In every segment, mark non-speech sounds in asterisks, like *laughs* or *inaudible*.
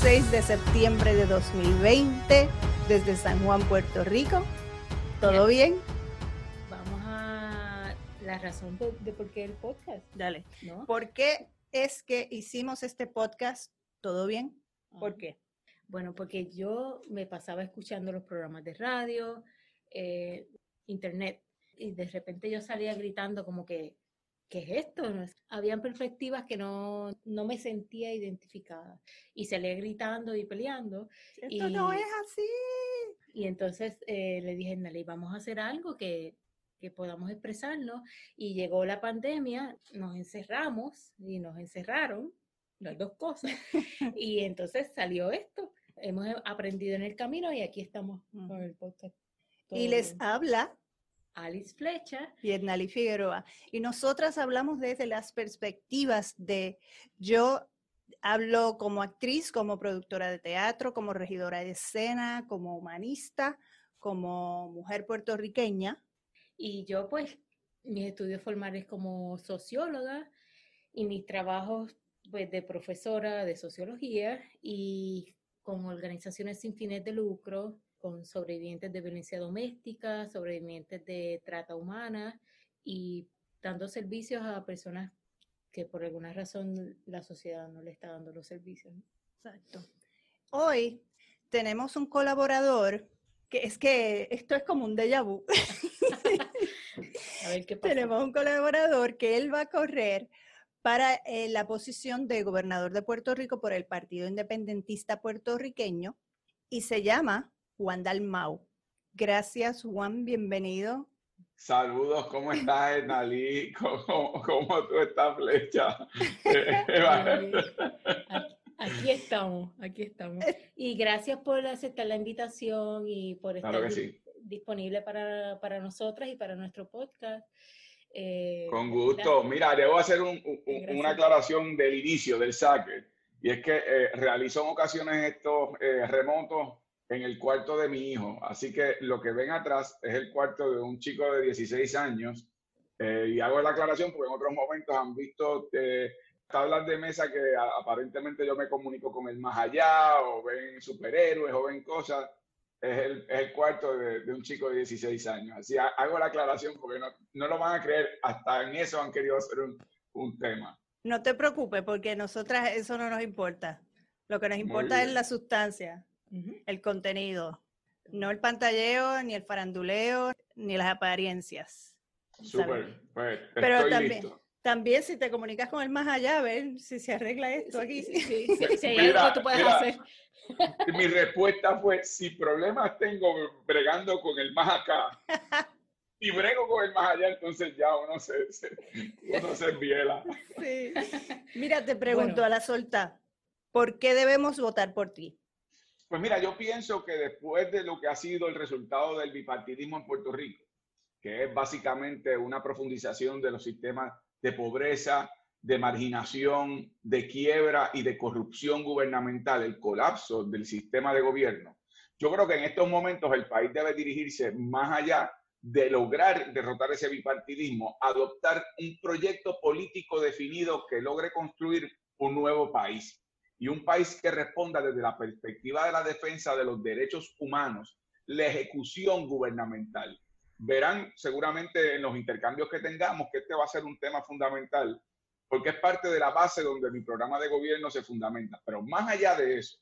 6 de septiembre de 2020 desde San Juan, Puerto Rico. ¿Todo bien? Vamos a la razón de, por qué el podcast. Dale. ¿Por qué es que hicimos este podcast? ¿Todo bien? ¿Por qué? Bueno, porque yo me pasaba escuchando los programas de radio, eh, internet, y de repente yo salía gritando como que ¿qué es esto? Habían perspectivas que no, no me sentía identificada y salía gritando y peleando. Esto no es así. Y entonces eh, le dije, Nali, vamos a hacer algo que, que podamos expresarnos. Y llegó la pandemia, nos encerramos y nos encerraron, las dos cosas. *laughs* y entonces salió esto. Hemos aprendido en el camino y aquí estamos con el podcast. Y les habla Alice Flecha y Ednali Figueroa. Y nosotras hablamos desde las perspectivas de yo hablo como actriz, como productora de teatro, como regidora de escena, como humanista, como mujer puertorriqueña. Y yo pues mis estudios formales como socióloga y mis trabajos pues de profesora de sociología y con organizaciones sin fines de lucro con sobrevivientes de violencia doméstica, sobrevivientes de trata humana y dando servicios a personas que por alguna razón la sociedad no le está dando los servicios. Exacto. Hoy tenemos un colaborador que es que esto es como un déjà vu. *laughs* a ver qué pasa. Tenemos un colaborador que él va a correr para eh, la posición de gobernador de Puerto Rico por el Partido Independentista Puertorriqueño y se llama Juan Dalmau. Gracias, Juan, bienvenido. Saludos, ¿cómo estás, Nalí? *laughs* ¿Cómo, ¿Cómo, tú estás, Flecha? *laughs* aquí estamos, aquí estamos. Y gracias por aceptar la invitación y por estar disponible para, para nosotras y para nuestro podcast. Eh, Con gusto. Mira, debo hacer una aclaración del inicio del saque. Y es que eh, realizo en ocasiones estos eh, remotos en el cuarto de mi hijo. Así que lo que ven atrás es el cuarto de un chico de 16 años. Eh, y hago la aclaración porque en otros momentos han visto eh, tablas de mesa que aparentemente yo me comunico con el más allá, o ven superhéroes, o ven cosas. Es el, es el cuarto de, de, un chico de 16 años. Así hago la aclaración porque no, no, lo van a creer. Hasta en eso han querido hacer un, un tema. No te preocupes porque nosotras eso no nos importa. Lo que nos importa es la sustancia el contenido, no el pantalleo, ni el faranduleo, ni las apariencias. Súper, pues, Pero también, también si te comunicas con el más allá, a ver si se arregla esto aquí. si *laughs* hay algo que tú puedes hacer. *laughs* Mi respuesta fue, si problemas tengo bregando con el más acá, *laughs* y brego con el más allá, entonces ya uno se, se uno se viela. Sí. Mira, te pregunto a la solta, ¿por qué debemos votar por ti? Pues mira, yo pienso que después de lo que ha sido el resultado del bipartidismo en Puerto Rico, que es básicamente una profundización de los sistemas de pobreza, de marginación, de quiebra y de corrupción gubernamental, el colapso del sistema de gobierno, yo creo que en estos momentos el país debe dirigirse más allá de lograr derrotar ese bipartidismo, adoptar un proyecto político definido que logre construir un nuevo país y un país que responda desde la perspectiva de la defensa de los derechos humanos, la ejecución gubernamental. Verán seguramente en los intercambios que tengamos que este va a ser un tema fundamental, porque es parte de la base donde mi programa de gobierno se fundamenta. Pero más allá de eso,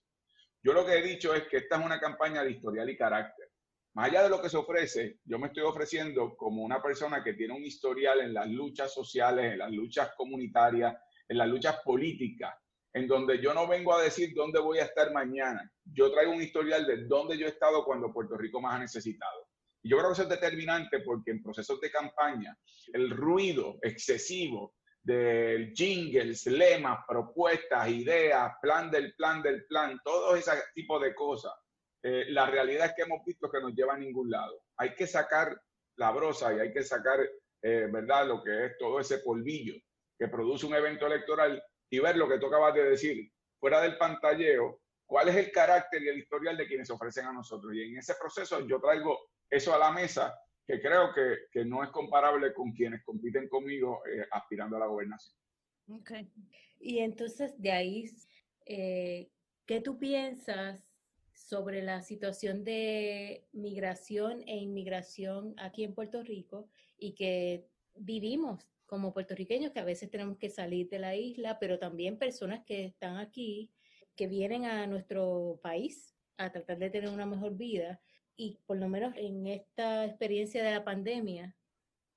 yo lo que he dicho es que esta es una campaña de historial y carácter. Más allá de lo que se ofrece, yo me estoy ofreciendo como una persona que tiene un historial en las luchas sociales, en las luchas comunitarias, en las luchas políticas, en donde yo no vengo a decir dónde voy a estar mañana. Yo traigo un historial de dónde yo he estado cuando Puerto Rico más ha necesitado. Y yo creo que eso es determinante porque en procesos de campaña, el ruido excesivo del jingles, lemas, propuestas, ideas, plan del plan del plan, todo ese tipo de cosas, eh, la realidad es que hemos visto que nos lleva a ningún lado. Hay que sacar la brosa y hay que sacar, eh, ¿verdad?, lo que es todo ese polvillo que produce un evento electoral y ver lo que tú acabas de decir, fuera del pantalleo, cuál es el carácter y el historial de quienes ofrecen a nosotros. Y en ese proceso yo traigo eso a la mesa, que creo que, que no es comparable con quienes compiten conmigo eh, aspirando a la gobernación. Okay. Y entonces de ahí, eh, ¿Qué tú piensas sobre la situación de migración e inmigración aquí en Puerto Rico y que vivimos como puertorriqueños que a veces tenemos que salir de la isla, pero también personas que están aquí, que vienen a nuestro país a tratar de tener una mejor vida. Y por lo menos en esta experiencia de la pandemia,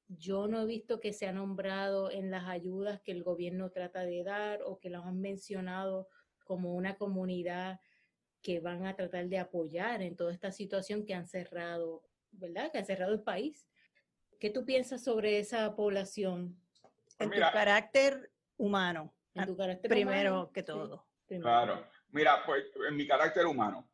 yo no he visto que se ha nombrado en las ayudas que el gobierno trata de dar o que lo han mencionado como una comunidad que van a tratar de apoyar en toda esta situación que han cerrado, ¿verdad? Que han cerrado el país. ¿Qué tú piensas sobre esa población? En tu carácter humano. En tu carácter primero que todo. Claro. Mira, pues en mi carácter humano,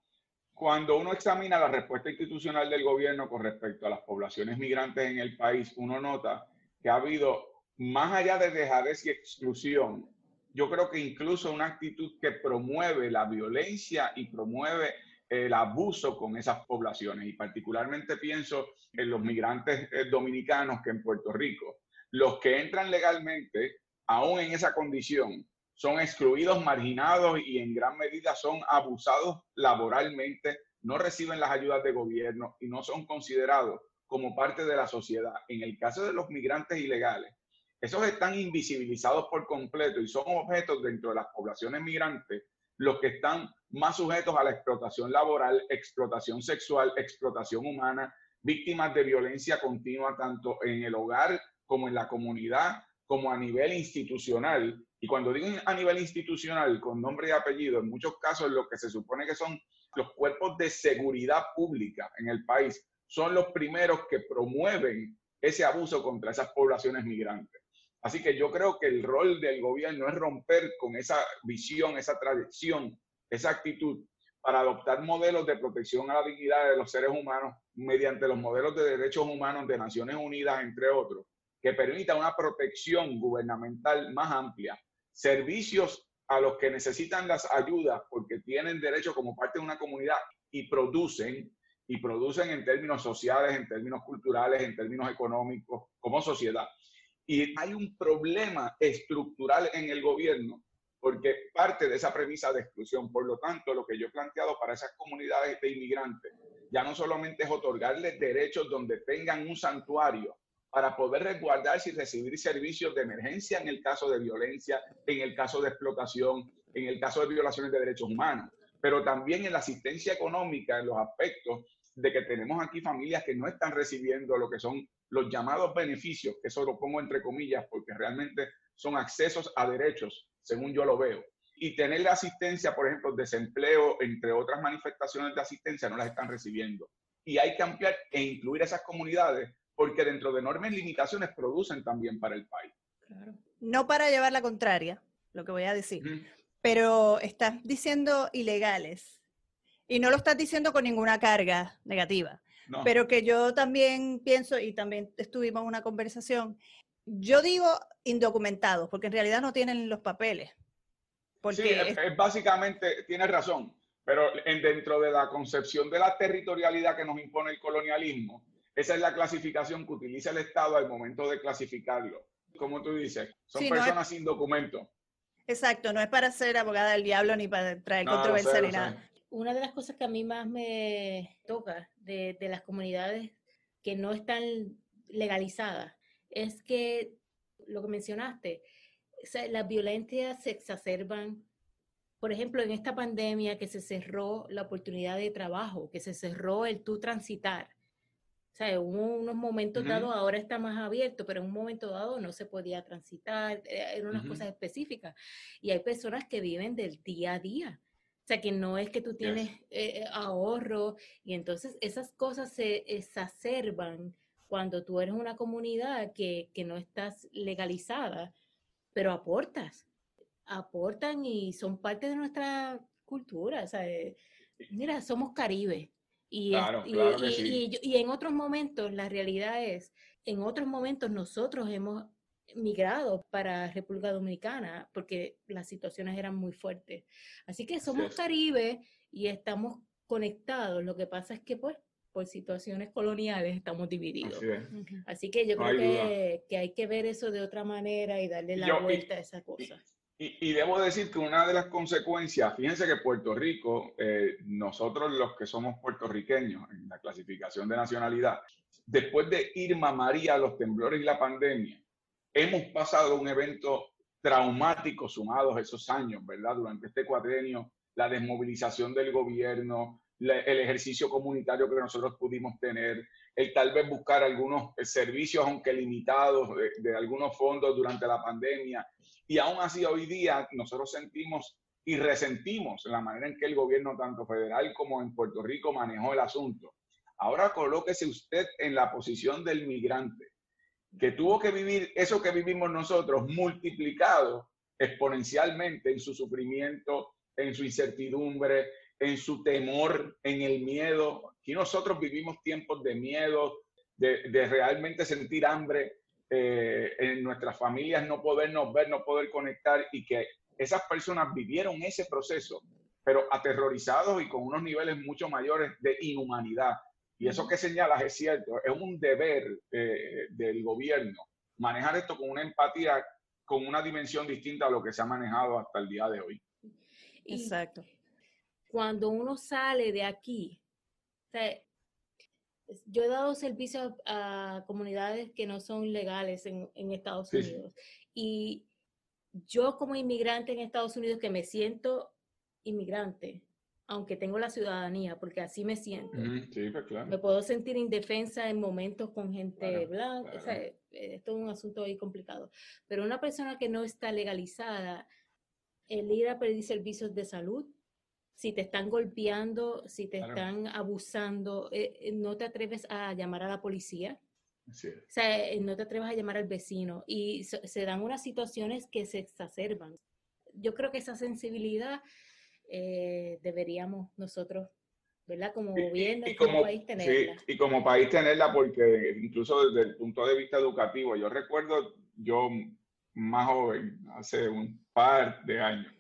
cuando uno examina la respuesta institucional del gobierno con respecto a las poblaciones migrantes en el país, uno nota que ha habido, más allá de dejadez y exclusión, yo creo que incluso una actitud que promueve la violencia y promueve el abuso con esas poblaciones. Y particularmente pienso en los migrantes eh, dominicanos que en Puerto Rico, los que entran legalmente, aún en esa condición, son excluidos, marginados y en gran medida son abusados laboralmente, no reciben las ayudas de gobierno y no son considerados como parte de la sociedad. En el caso de los migrantes ilegales, esos están invisibilizados por completo y son objetos dentro de las poblaciones migrantes los que están más sujetos a la explotación laboral, explotación sexual, explotación humana, víctimas de violencia continua tanto en el hogar como en la comunidad, como a nivel institucional. Y cuando digo a nivel institucional, con nombre y apellido, en muchos casos lo que se supone que son los cuerpos de seguridad pública en el país, son los primeros que promueven ese abuso contra esas poblaciones migrantes. Así que yo creo que el rol del gobierno es romper con esa visión, esa tradición, esa actitud para adoptar modelos de protección a la dignidad de los seres humanos mediante los modelos de derechos humanos de Naciones Unidas, entre otros, que permita una protección gubernamental más amplia, servicios a los que necesitan las ayudas porque tienen derecho como parte de una comunidad y producen, y producen en términos sociales, en términos culturales, en términos económicos, como sociedad. Y hay un problema estructural en el gobierno porque parte de esa premisa de exclusión. Por lo tanto, lo que yo he planteado para esas comunidades de inmigrantes ya no solamente es otorgarles derechos donde tengan un santuario para poder resguardarse y recibir servicios de emergencia en el caso de violencia, en el caso de explotación, en el caso de violaciones de derechos humanos, pero también en la asistencia económica, en los aspectos de que tenemos aquí familias que no están recibiendo lo que son los llamados beneficios, que eso lo pongo entre comillas porque realmente son accesos a derechos, según yo lo veo. Y tener la asistencia, por ejemplo, desempleo, entre otras manifestaciones de asistencia, no las están recibiendo. Y hay que ampliar e incluir esas comunidades porque dentro de enormes limitaciones producen también para el país. No para llevar la contraria, lo que voy a decir, pero estás diciendo ilegales y no lo estás diciendo con ninguna carga negativa. Pero que yo también pienso, y también estuvimos en una conversación, yo digo indocumentados, porque en realidad no tienen los papeles. Porque sí, es, básicamente, tienes razón, pero en, dentro de la concepción de la territorialidad que nos impone el colonialismo, esa es la clasificación que utiliza el Estado al momento de clasificarlo. Como tú dices, son personas sin documento. Exacto, no es para ser abogada del diablo ni para traer controversia ni nada una de las cosas que a mí más me toca de, las comunidades que no están legalizadas es que lo que mencionaste, las violencias se exacerban. Por ejemplo, en esta pandemia que se cerró la oportunidad de trabajo, que se cerró el tú transitar. O sea, hubo unos momentos dados, ahora está más abierto, pero en un momento dado no se podía transitar, eh, eran unas cosas específicas. Y hay personas que viven del día a día. O sea, que no es que tú tienes eh, eh, ahorro y entonces esas cosas se exacerban cuando tú eres una comunidad que, no estás legalizada, pero aportas, aportan y son parte de nuestra cultura. O sea, eh, mira, somos Caribe. Y, y en otros momentos la realidad es, en otros momentos nosotros hemos migrado para República Dominicana porque las situaciones eran muy fuertes. Así que somos Caribe y estamos conectados. Lo que pasa es que, pues, por situaciones coloniales estamos divididos. Así, que yo creo que, hay que ver eso de otra manera y darle la vuelta a esa cosa. Y, debo decir que una de las consecuencias, fíjense que Puerto Rico, eh, nosotros los que somos puertorriqueños en la clasificación de nacionalidad, después de Irma María, los temblores y la pandemia, hemos pasado un evento traumático sumados esos años, ¿verdad? Durante este cuatrenio, la desmovilización del gobierno, el ejercicio comunitario que nosotros pudimos tener, el tal vez buscar algunos servicios, aunque limitados, de, algunos fondos durante la pandemia. Y aún así hoy día nosotros sentimos y resentimos la manera en que el gobierno, tanto federal como en Puerto Rico, manejó el asunto. Ahora colóquese usted en la posición del migrante, que tuvo que vivir eso que vivimos nosotros multiplicado exponencialmente en su sufrimiento, en su incertidumbre, en su temor, en el miedo. Aquí nosotros vivimos tiempos de miedo, de, realmente sentir hambre, eh, en nuestras familias no podernos ver, no poder conectar y que esas personas vivieron ese proceso, pero aterrorizados y con unos niveles mucho mayores de inhumanidad. Y eso que señalas es cierto, es un deber eh, del gobierno manejar esto con una empatía, con una dimensión distinta a lo que se ha manejado hasta el día de hoy. Exacto cuando uno sale de aquí, yo he dado servicio a, comunidades que no son legales en, Estados Unidos. Y yo como inmigrante en Estados Unidos, que me siento inmigrante, aunque tengo la ciudadanía, porque así me siento. Pues, me puedo sentir indefensa en momentos con gente blanca. esto es un asunto ahí complicado. Pero una persona que no está legalizada, el ir a pedir servicios de salud, si te están golpeando, si te están abusando, eh, eh, no te atreves a llamar a la policía. O sea, eh, no te atreves a llamar al vecino y se, dan unas situaciones que se exacerban. Yo creo que esa sensibilidad deberíamos nosotros, ¿verdad? Como gobierno, y, como, país tenerla. Sí, y como país tenerla porque incluso desde el punto de vista educativo, yo recuerdo yo más joven, hace un par de años,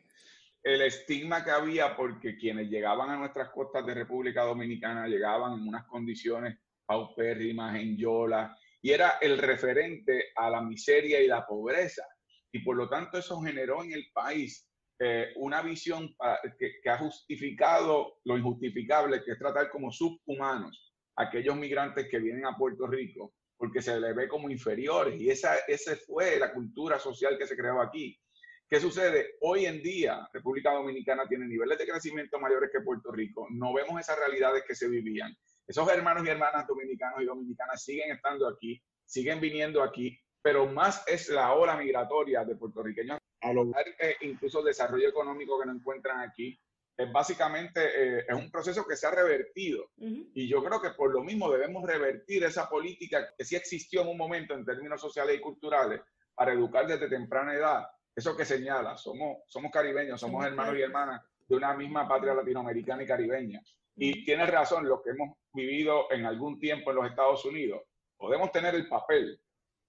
el estigma que había porque quienes llegaban a nuestras costas de República Dominicana llegaban en unas condiciones paupérrimas, en yola, y era el referente a la miseria y la pobreza. Y por lo tanto eso generó en el país eh, una visión que, que, ha justificado lo injustificable, que es tratar como subhumanos a aquellos migrantes que vienen a Puerto Rico, porque se les ve como inferiores. Y esa, esa fue la cultura social que se creó aquí. ¿Qué sucede? Hoy en día, República Dominicana tiene niveles de crecimiento mayores que Puerto Rico. No vemos esas realidades que se vivían. Esos hermanos y hermanas dominicanos y dominicanas siguen estando aquí, siguen viniendo aquí, pero más es la ola migratoria de puertorriqueños a lograr eh, incluso el desarrollo económico que no encuentran aquí. Es básicamente eh, es un proceso que se ha revertido y yo creo que por lo mismo debemos revertir esa política que sí existió en un momento en términos sociales y culturales para educar desde temprana edad eso que señala, somos, somos caribeños, somos hermanos y hermanas de una misma patria latinoamericana y caribeña. Y tiene razón, los que hemos vivido en algún tiempo en los Estados Unidos, podemos tener el papel,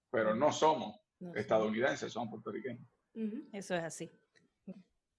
pero no somos estadounidenses, somos puertorriqueños. Eso es así.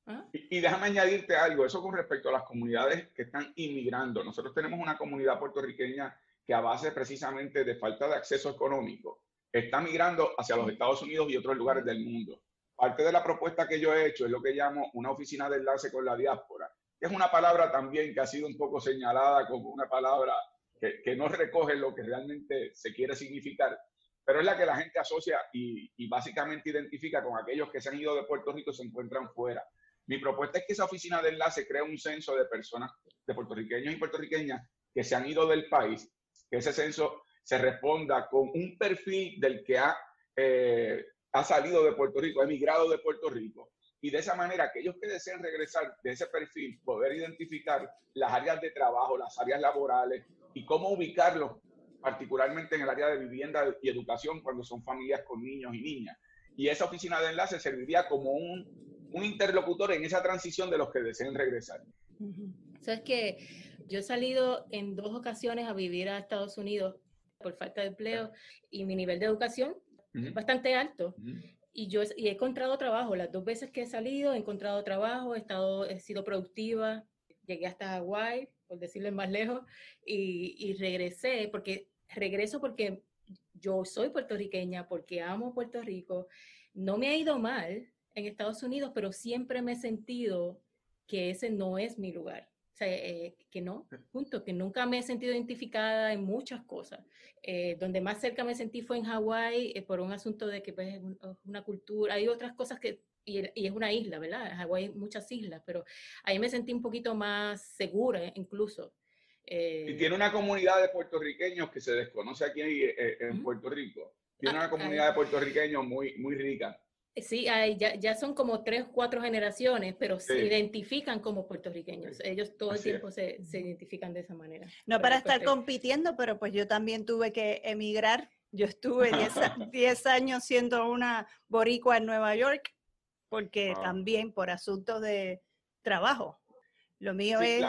¿Ah? Y, déjame añadirte algo, eso con respecto a las comunidades que están inmigrando. Nosotros tenemos una comunidad puertorriqueña que a base precisamente de falta de acceso económico está migrando hacia los Estados Unidos y otros lugares del mundo. Parte de la propuesta que yo he hecho es lo que llamo una oficina de enlace con la diáspora, que es una palabra también que ha sido un poco señalada como una palabra que, que no recoge lo que realmente se quiere significar, pero es la que la gente asocia y, y, básicamente identifica con aquellos que se han ido de Puerto Rico y se encuentran fuera. Mi propuesta es que esa oficina de enlace cree un censo de personas, de puertorriqueños y puertorriqueñas que se han ido del país, que ese censo se responda con un perfil del que ha eh, ha salido de Puerto Rico, ha emigrado de Puerto Rico. Y de esa manera, aquellos que deseen regresar de ese perfil, poder identificar las áreas de trabajo, las áreas laborales y cómo ubicarlos, particularmente en el área de vivienda y educación, cuando son familias con niños y niñas. Y esa oficina de enlace serviría como un, interlocutor en esa transición de los que deseen regresar. Que yo he salido en dos ocasiones a vivir a Estados Unidos por falta de empleo y mi nivel de educación bastante alto. Y yo he encontrado trabajo, las dos veces que he salido he encontrado trabajo, he, estado, he sido productiva, llegué hasta Hawái, por decirlo más lejos, y, y regresé, porque regreso porque yo soy puertorriqueña, porque amo Puerto Rico, no me ha ido mal, en Estados Unidos, pero siempre me he sentido que ese no es mi lugar. O sea, eh, que no, punto, que nunca me he sentido identificada en muchas cosas. Eh, donde más cerca me sentí fue en Hawái eh, por un asunto de que pues, es una cultura, hay otras cosas que, y, es una isla, ¿verdad? En Hawái hay muchas islas, pero ahí me sentí un poquito más segura incluso. y tiene una comunidad de puertorriqueños que se desconoce aquí en, Puerto Rico. Tiene ah, una comunidad de puertorriqueños muy, muy rica. Sí, ya, ya, son como tres, cuatro generaciones, pero se identifican como puertorriqueños. Ellos todo el tiempo se, se, identifican de esa manera. No para estar compitiendo, pero pues yo también tuve que emigrar. Yo estuve *laughs* 10 años siendo una boricua en Nueva York, porque también por asuntos de trabajo. Lo mío es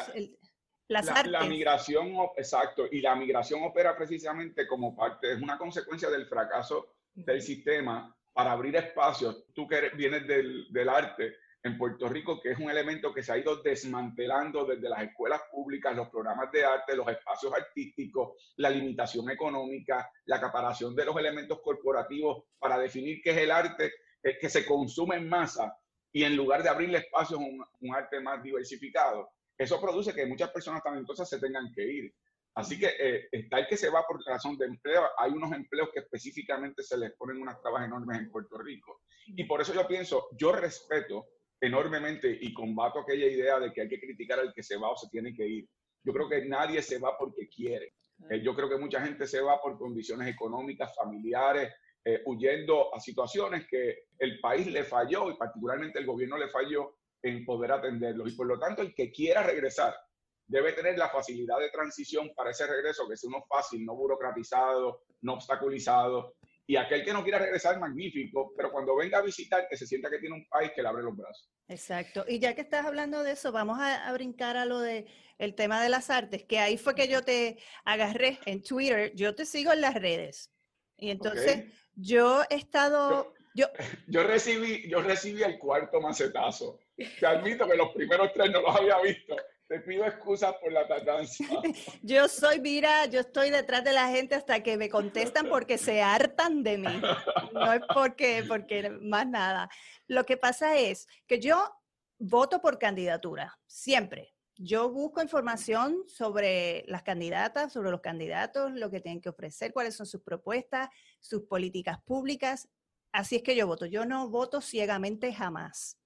las la, artes. La migración, exacto, y la migración opera precisamente como parte, es una consecuencia del fracaso del sistema para abrir espacios. Tú que vienes del, arte en Puerto Rico, que es un elemento que se ha ido desmantelando desde las escuelas públicas, los programas de arte, los espacios artísticos, la limitación económica, la acaparación de los elementos corporativos para definir qué es el arte, es que se consume en masa y en lugar de abrirle espacios un, un, arte más diversificado, eso produce que muchas personas también entonces se tengan que ir. Así que eh, está el que se va por razón de empleo. Hay unos empleos que específicamente se les ponen unas trabas enormes en Puerto Rico. Y por eso yo pienso, yo respeto enormemente y combato aquella idea de que hay que criticar al que se va o se tiene que ir. Yo creo que nadie se va porque quiere. Eh, yo creo que mucha gente se va por condiciones económicas, familiares, eh, huyendo a situaciones que el país le falló y particularmente el gobierno le falló en poder atenderlos. Y por lo tanto, el que quiera regresar debe tener la facilidad de transición para ese regreso, que sea uno fácil, no burocratizado, no obstaculizado. Y aquel que no quiera regresar, magnífico, pero cuando venga a visitar, que se sienta que tiene un país que le abre los brazos. Exacto. Y ya que estás hablando de eso, vamos a, brincar a lo de el tema de las artes, que ahí fue que yo te agarré en Twitter, yo te sigo en las redes. Y entonces yo he estado... Yo, *laughs* yo, recibí, yo recibí el cuarto macetazo. Te admito que los primeros tres no los había visto te pido excusas por la tardanza. *laughs* yo soy, mira, yo estoy detrás de la gente hasta que me contestan porque se hartan de mí. No es porque, porque más nada. Lo que pasa es que yo voto por candidatura, siempre. Yo busco información sobre las candidatas, sobre los candidatos, lo que tienen que ofrecer, cuáles son sus propuestas, sus políticas públicas. Así es que yo voto. Yo no voto ciegamente jamás.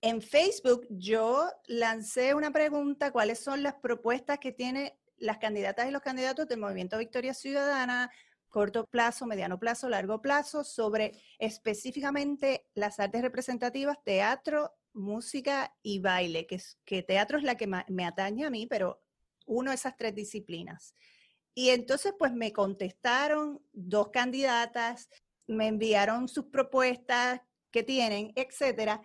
En Facebook yo lancé una pregunta, ¿cuáles son las propuestas que tienen las candidatas y los candidatos del Movimiento Victoria Ciudadana, corto plazo, mediano plazo, largo plazo, sobre específicamente las artes representativas, teatro, música y baile, que, que teatro es la que me atañe a mí, pero uno de esas tres disciplinas. Y entonces pues me contestaron dos candidatas, me enviaron sus propuestas que tienen, etcétera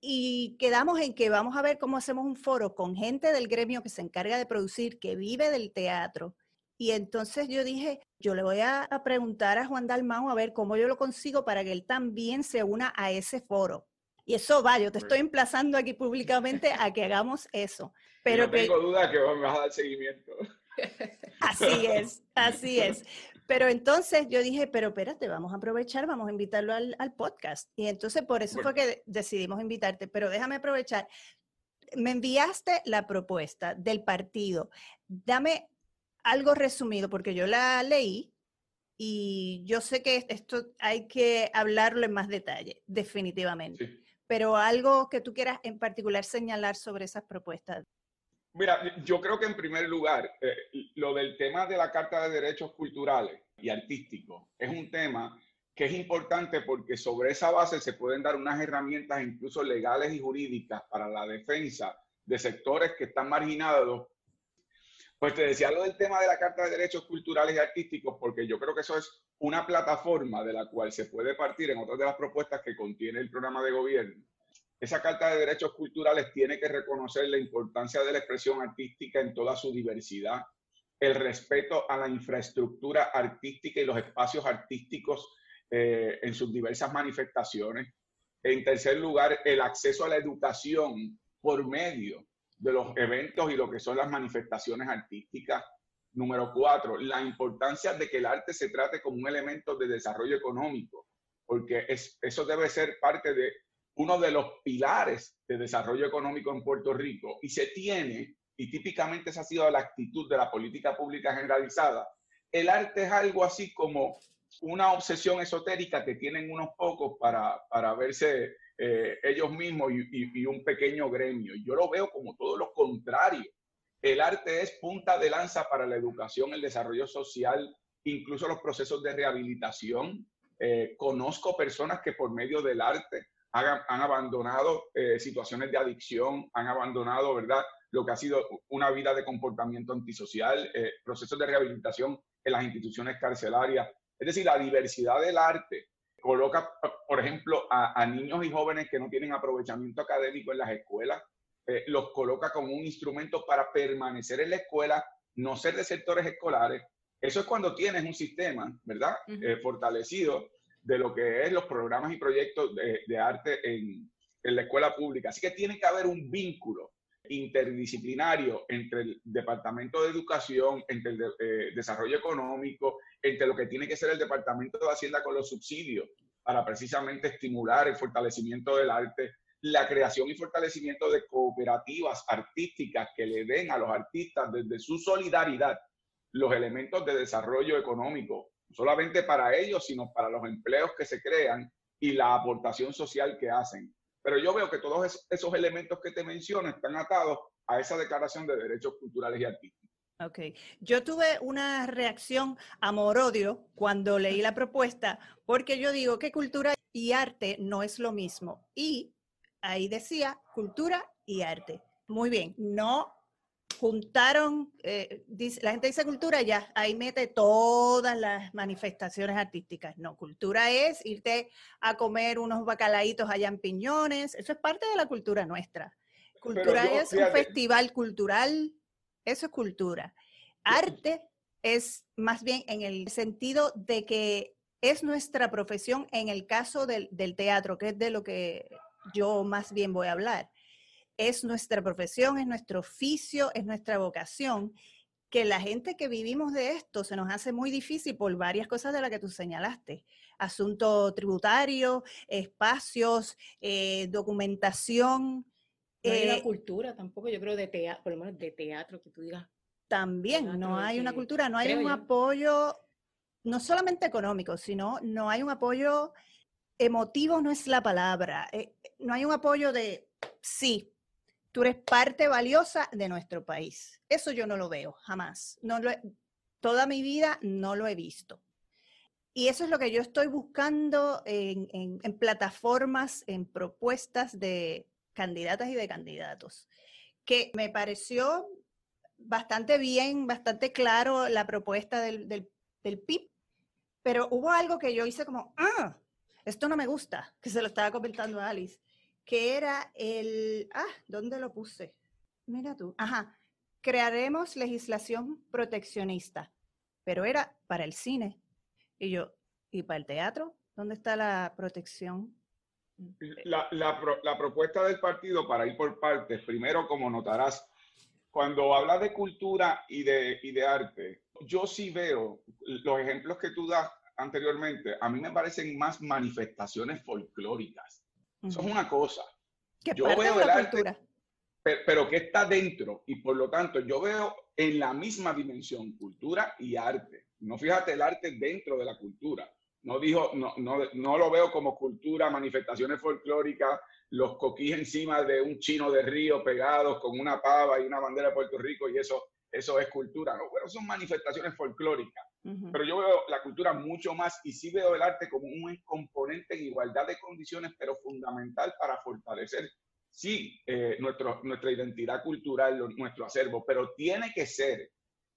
y quedamos en que vamos a ver cómo hacemos un foro con gente del gremio que se encarga de producir, que vive del teatro. Y entonces yo dije, yo le voy a, preguntar a Juan Dalmau a ver cómo yo lo consigo para que él también se una a ese foro. Y eso va, yo te estoy emplazando aquí públicamente a que hagamos eso. *laughs* Pero no tengo duda que vas a dar seguimiento. Así es, así es. Pero entonces yo dije, pero espérate, vamos a aprovechar, vamos a invitarlo al, podcast. Y entonces por eso fue que decidimos invitarte. Pero déjame aprovechar. Me enviaste la propuesta del partido. Dame algo resumido, porque yo la leí y yo sé que esto hay que hablarlo en más detalle, definitivamente. Pero algo que tú quieras en particular señalar sobre esas propuestas. Mira, yo creo que en primer lugar, eh, lo del tema de la Carta de Derechos Culturales y Artísticos es un tema que es importante porque sobre esa base se pueden dar unas herramientas incluso legales y jurídicas para la defensa de sectores que están marginados. Pues te decía lo del tema de la Carta de Derechos Culturales y Artísticos porque yo creo que eso es una plataforma de la cual se puede partir en otras de las propuestas que contiene el programa de gobierno esa Carta de Derechos Culturales tiene que reconocer la importancia de la expresión artística en toda su diversidad, el respeto a la infraestructura artística y los espacios artísticos eh, en sus diversas manifestaciones. En tercer lugar, el acceso a la educación por medio de los eventos y lo que son las manifestaciones artísticas. Número cuatro, la importancia de que el arte se trate como un elemento de desarrollo económico, porque es, eso debe ser parte de uno de los pilares de desarrollo económico en Puerto Rico y se tiene, y típicamente esa ha sido la actitud de la política pública generalizada, el arte es algo así como una obsesión esotérica que tienen unos pocos para, para verse eh, ellos mismos y, un pequeño gremio. Yo lo veo como todo lo contrario. El arte es punta de lanza para la educación, el desarrollo social, incluso los procesos de rehabilitación. Eh, conozco personas que por medio del arte han, abandonado eh, situaciones de adicción, han abandonado, ¿verdad? Lo que ha sido una vida de comportamiento antisocial, procesos de rehabilitación en las instituciones carcelarias. Es decir, la diversidad del arte coloca, por ejemplo, a, niños y jóvenes que no tienen aprovechamiento académico en las escuelas, eh, los coloca como un instrumento para permanecer en la escuela, no ser de sectores escolares. Eso es cuando tienes un sistema, ¿verdad? Eh, fortalecido de lo que es los programas y proyectos de, arte en, la escuela pública. Así que tiene que haber un vínculo interdisciplinario entre el Departamento de Educación, entre el eh, Desarrollo Económico, entre lo que tiene que ser el Departamento de Hacienda con los subsidios para precisamente estimular el fortalecimiento del arte, la creación y fortalecimiento de cooperativas artísticas que le den a los artistas desde su solidaridad los elementos de desarrollo económico, solamente para ellos, sino para los empleos que se crean y la aportación social que hacen. Pero yo veo que todos esos elementos que te menciono están atados a esa declaración de derechos culturales y artísticos. Ok. Yo tuve una reacción amor-odio cuando leí la propuesta, porque yo digo que cultura y arte no es lo mismo. Y ahí decía cultura y arte. Muy bien, no juntaron, eh, la gente dice cultura, ya ahí mete todas las manifestaciones artísticas. No, cultura es irte a comer unos bacalaitos allá en Piñones, eso es parte de la cultura nuestra. Cultura es un festival cultural, eso es cultura. Arte es más bien en el sentido de que es nuestra profesión en el caso del teatro, que es de lo que yo más bien voy a hablar es nuestra profesión, es nuestro oficio, es nuestra vocación, que la gente que vivimos de esto se nos hace muy difícil por varias cosas de las que tú señalaste. Asunto tributario, espacios, eh, documentación. No hay una eh, cultura tampoco, yo creo, de teatro, por lo menos de teatro, que tú digas. También, no hay una cultura, no hay un apoyo, no solamente económico, sino no hay un apoyo emotivo, no es la palabra. Eh, no hay un apoyo de, sí, tú eres parte valiosa de nuestro país. Eso yo no lo veo, jamás. No lo toda mi vida no lo he visto. Y eso es lo que yo estoy buscando en, plataformas, en propuestas de candidatas y de candidatos, que me pareció bastante bien, bastante claro la propuesta del, del, del PIB, pero hubo algo que yo hice como, ah, esto no me gusta, que se lo estaba comentando a Alice que era el, ah, ¿dónde lo puse? Mira tú, ajá, crearemos legislación proteccionista, pero era para el cine. Y yo, ¿y para el teatro? ¿Dónde está la protección? La, la, propuesta del partido para ir por partes, primero, como notarás, cuando habla de cultura y de, y de arte, yo sí veo los ejemplos que tú das anteriormente, a mí me parecen más manifestaciones folclóricas. Eso es una cosa. yo veo el arte, pero, que está dentro y por lo tanto yo veo en la misma dimensión cultura y arte. No fíjate el arte dentro de la cultura. No dijo, no, no, no lo veo como cultura, manifestaciones folclóricas, los coquís encima de un chino de río pegados con una pava y una bandera de Puerto Rico y eso, eso es cultura. No, pero son manifestaciones folclóricas. Pero yo veo la cultura mucho más y sí veo el arte como un componente en igualdad de condiciones, pero fundamental para fortalecer, sí, eh, nuestro, nuestra identidad cultural, nuestro acervo, pero tiene que ser,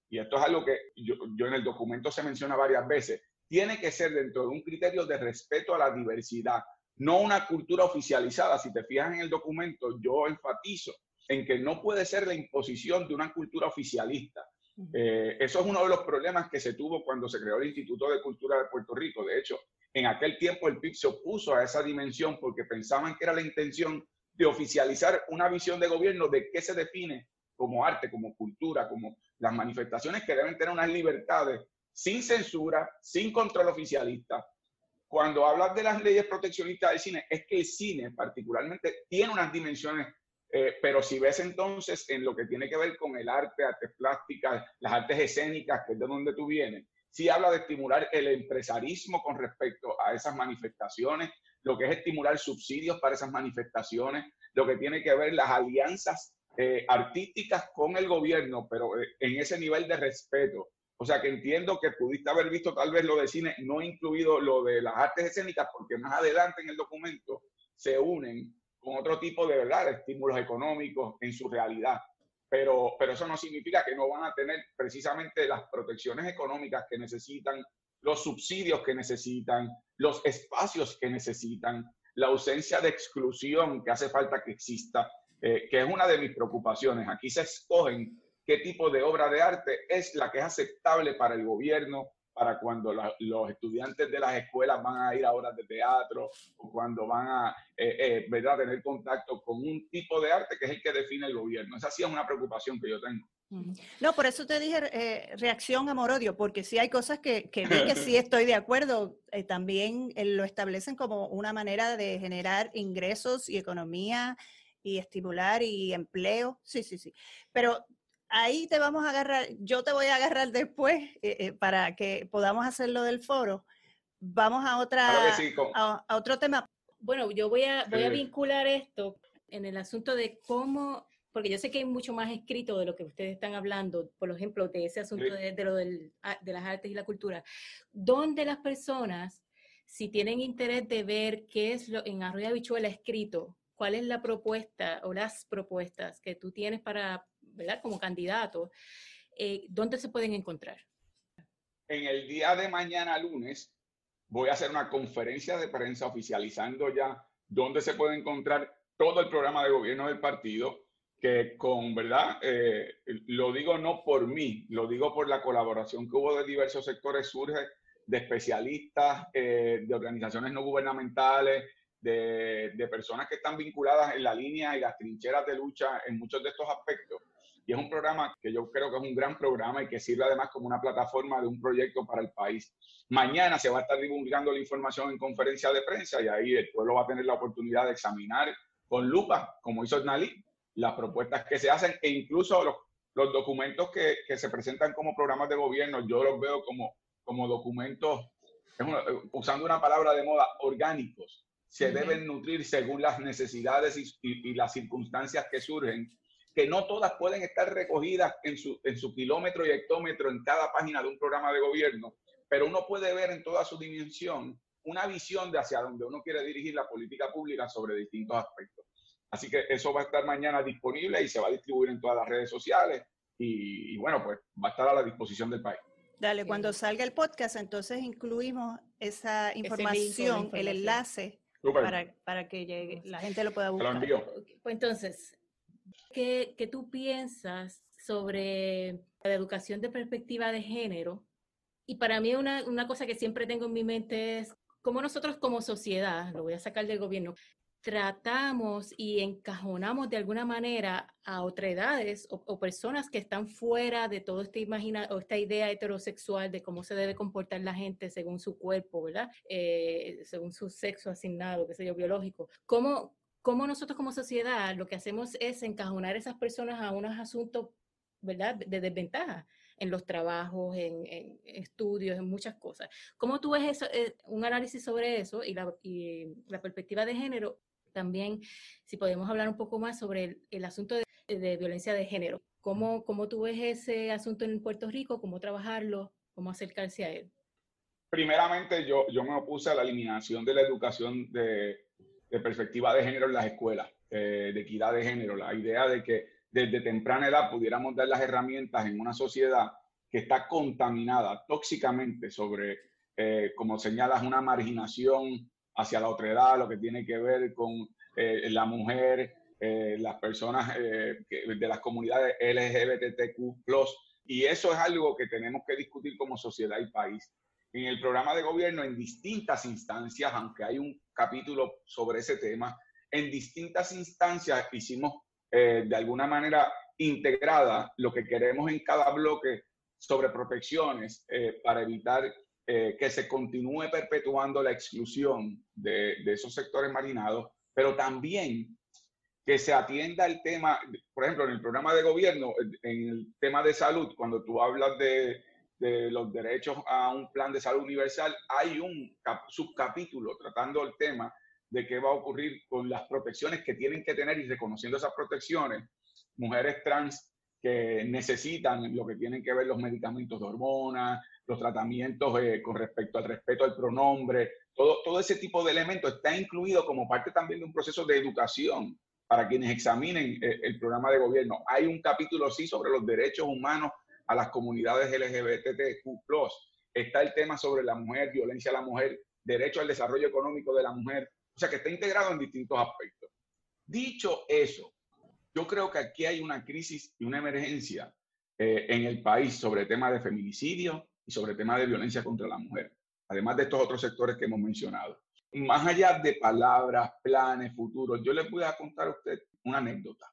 y esto es algo que yo, yo en el documento se menciona varias veces, tiene que ser dentro de un criterio de respeto a la diversidad, no una cultura oficializada. Si te fijas en el documento, yo enfatizo en que no puede ser la imposición de una cultura oficialista. Eh, eso es uno de los problemas que se tuvo cuando se creó el Instituto de Cultura de Puerto Rico. De hecho, en aquel tiempo el PIB se opuso a esa dimensión porque pensaban que era la intención de oficializar una visión de gobierno de qué se define como arte, como cultura, como las manifestaciones que deben tener unas libertades sin censura, sin control oficialista, cuando hablas de las leyes proteccionistas del cine, es que el cine particularmente tiene unas dimensiones, eh, pero si ves entonces en lo que tiene que ver con el arte, artes plásticas, las artes escénicas, que es de donde tú vienes, sí habla de estimular el empresarismo con respecto a esas manifestaciones, lo que es estimular subsidios para esas manifestaciones, lo que tiene que ver las alianzas eh, artísticas con el gobierno, pero eh, en ese nivel de respeto. O sea que entiendo que pudiste haber visto tal vez lo de cine, no incluido lo de las artes escénicas, porque más adelante en el documento se unen con otro tipo de verdad, estímulos económicos en su realidad. Pero, pero eso no significa que no van a tener precisamente las protecciones económicas que necesitan, los subsidios que necesitan, los espacios que necesitan, la ausencia de exclusión que hace falta que exista eh, que es una de mis preocupaciones. Aquí se escogen qué tipo de obra de arte es la que es aceptable para el gobierno, para cuando los estudiantes de las escuelas van a ir a obras de teatro o cuando van a eh, eh, tener contacto con un tipo de arte que es el que define el gobierno. Esa sí es una preocupación que yo tengo. No, por eso te dije reacción amor-odio, porque sí hay cosas que, que, que sí *laughs* estoy de acuerdo. también lo establecen como una manera de generar ingresos y economía y estimular y empleo. Sí, sí, sí. Pero ahí te vamos a agarrar, yo te voy a agarrar después eh, eh, para que podamos hacerlo del foro. Vamos a, otra, a, otro tema. Bueno, yo voy a, voy a vincular esto en el asunto de cómo, porque yo sé que hay mucho más escrito de lo que ustedes están hablando, por ejemplo, de ese asunto de, lo del, de las artes y la cultura, donde las personas, si tienen interés de ver qué es lo en Arroyo Habichuela escrito, cuál es la propuesta o las propuestas que tú tienes para, ¿verdad? Como candidato, eh, ¿dónde se pueden encontrar? En el día de mañana, lunes, voy a hacer una conferencia de prensa oficializando ya dónde se puede encontrar todo el programa de gobierno del partido, que con verdad, eh, lo digo no por mí, lo digo por la colaboración que hubo de diversos sectores, surge de especialistas, eh, de organizaciones no gubernamentales, de, personas que están vinculadas en la línea y las trincheras de lucha en muchos de estos aspectos. Y es un programa que yo creo que es un gran programa y que sirve además como una plataforma de un proyecto para el país. Mañana se va a estar divulgando la información en conferencia de prensa y ahí el pueblo va a tener la oportunidad de examinar con lupa, como hizo Nali, las propuestas que se hacen e incluso los, los documentos que, que, se presentan como programas de gobierno, yo los veo como, como documentos, usando una palabra de moda, orgánicos, se deben nutrir según las necesidades y, las circunstancias que surgen, que no todas pueden estar recogidas en su, en su kilómetro y hectómetro en cada página de un programa de gobierno, pero uno puede ver en toda su dimensión una visión de hacia donde uno quiere dirigir la política pública sobre distintos aspectos. Así que eso va a estar mañana disponible y se va a distribuir en todas las redes sociales y, bueno, pues va a estar a la disposición del país. Dale, cuando salga el podcast, entonces incluimos esa información, el enlace para, para, que llegue, la gente lo pueda buscar. Pues entonces, ¿qué, ¿qué, tú piensas sobre la educación de perspectiva de género? Y para mí una, una cosa que siempre tengo en mi mente es cómo nosotros como sociedad, lo voy a sacar del gobierno, tratamos y encajonamos de alguna manera a otredades o, o personas que están fuera de todo este imagina o esta idea heterosexual de cómo se debe comportar la gente según su cuerpo, ¿verdad? Eh, según su sexo asignado, qué sé yo, biológico. ¿Cómo, ¿Cómo nosotros como sociedad lo que hacemos es encajonar a esas personas a unos asuntos, ¿verdad?, de desventaja en los trabajos, en, en, estudios, en muchas cosas. ¿Cómo tú ves eso, eh, un análisis sobre eso y la, y la perspectiva de género también si podemos hablar un poco más sobre el, asunto de, violencia de género. ¿Cómo, ¿Cómo tú ves ese asunto en Puerto Rico? ¿Cómo trabajarlo? ¿Cómo acercarse a él? Primeramente, yo, yo me opuse a la eliminación de la educación de, de perspectiva de género en las escuelas, eh, de equidad de género. La idea de que desde temprana edad pudiéramos dar las herramientas en una sociedad que está contaminada tóxicamente sobre, eh, como señalas, una marginación hacia la otra edad, lo que tiene que ver con eh, la mujer, eh, las personas de las comunidades LGBTQ+. Y eso es algo que tenemos que discutir como sociedad y país. En el programa de gobierno, en distintas instancias, aunque hay un capítulo sobre ese tema, en distintas instancias hicimos de alguna manera integrada lo que queremos en cada bloque sobre protecciones para evitar eh, que se continúe perpetuando la exclusión de, de, esos sectores marginados, pero también que se atienda el tema, por ejemplo, en el programa de gobierno, en el tema de salud, cuando tú hablas de, de los derechos a un plan de salud universal, hay un subcapítulo tratando el tema de qué va a ocurrir con las protecciones que tienen que tener y reconociendo esas protecciones, mujeres trans que necesitan lo que tienen que ver los medicamentos de hormonas, los tratamientos eh, con respecto al respeto al pronombre, todo, todo ese tipo de elementos está incluido como parte también de un proceso de educación para quienes examinen eh, el programa de gobierno. Hay un capítulo sí sobre los derechos humanos a las comunidades LGBTQ+. Está el tema sobre la mujer, violencia a la mujer, derecho al desarrollo económico de la mujer, o sea que está integrado en distintos aspectos. Dicho eso, yo creo que aquí hay una crisis y una emergencia eh, en el país sobre el tema de feminicidio y sobre el tema de violencia contra la mujer, además de estos otros sectores que hemos mencionado. Más allá de palabras, planes, futuros, yo les voy a contar a usted una anécdota,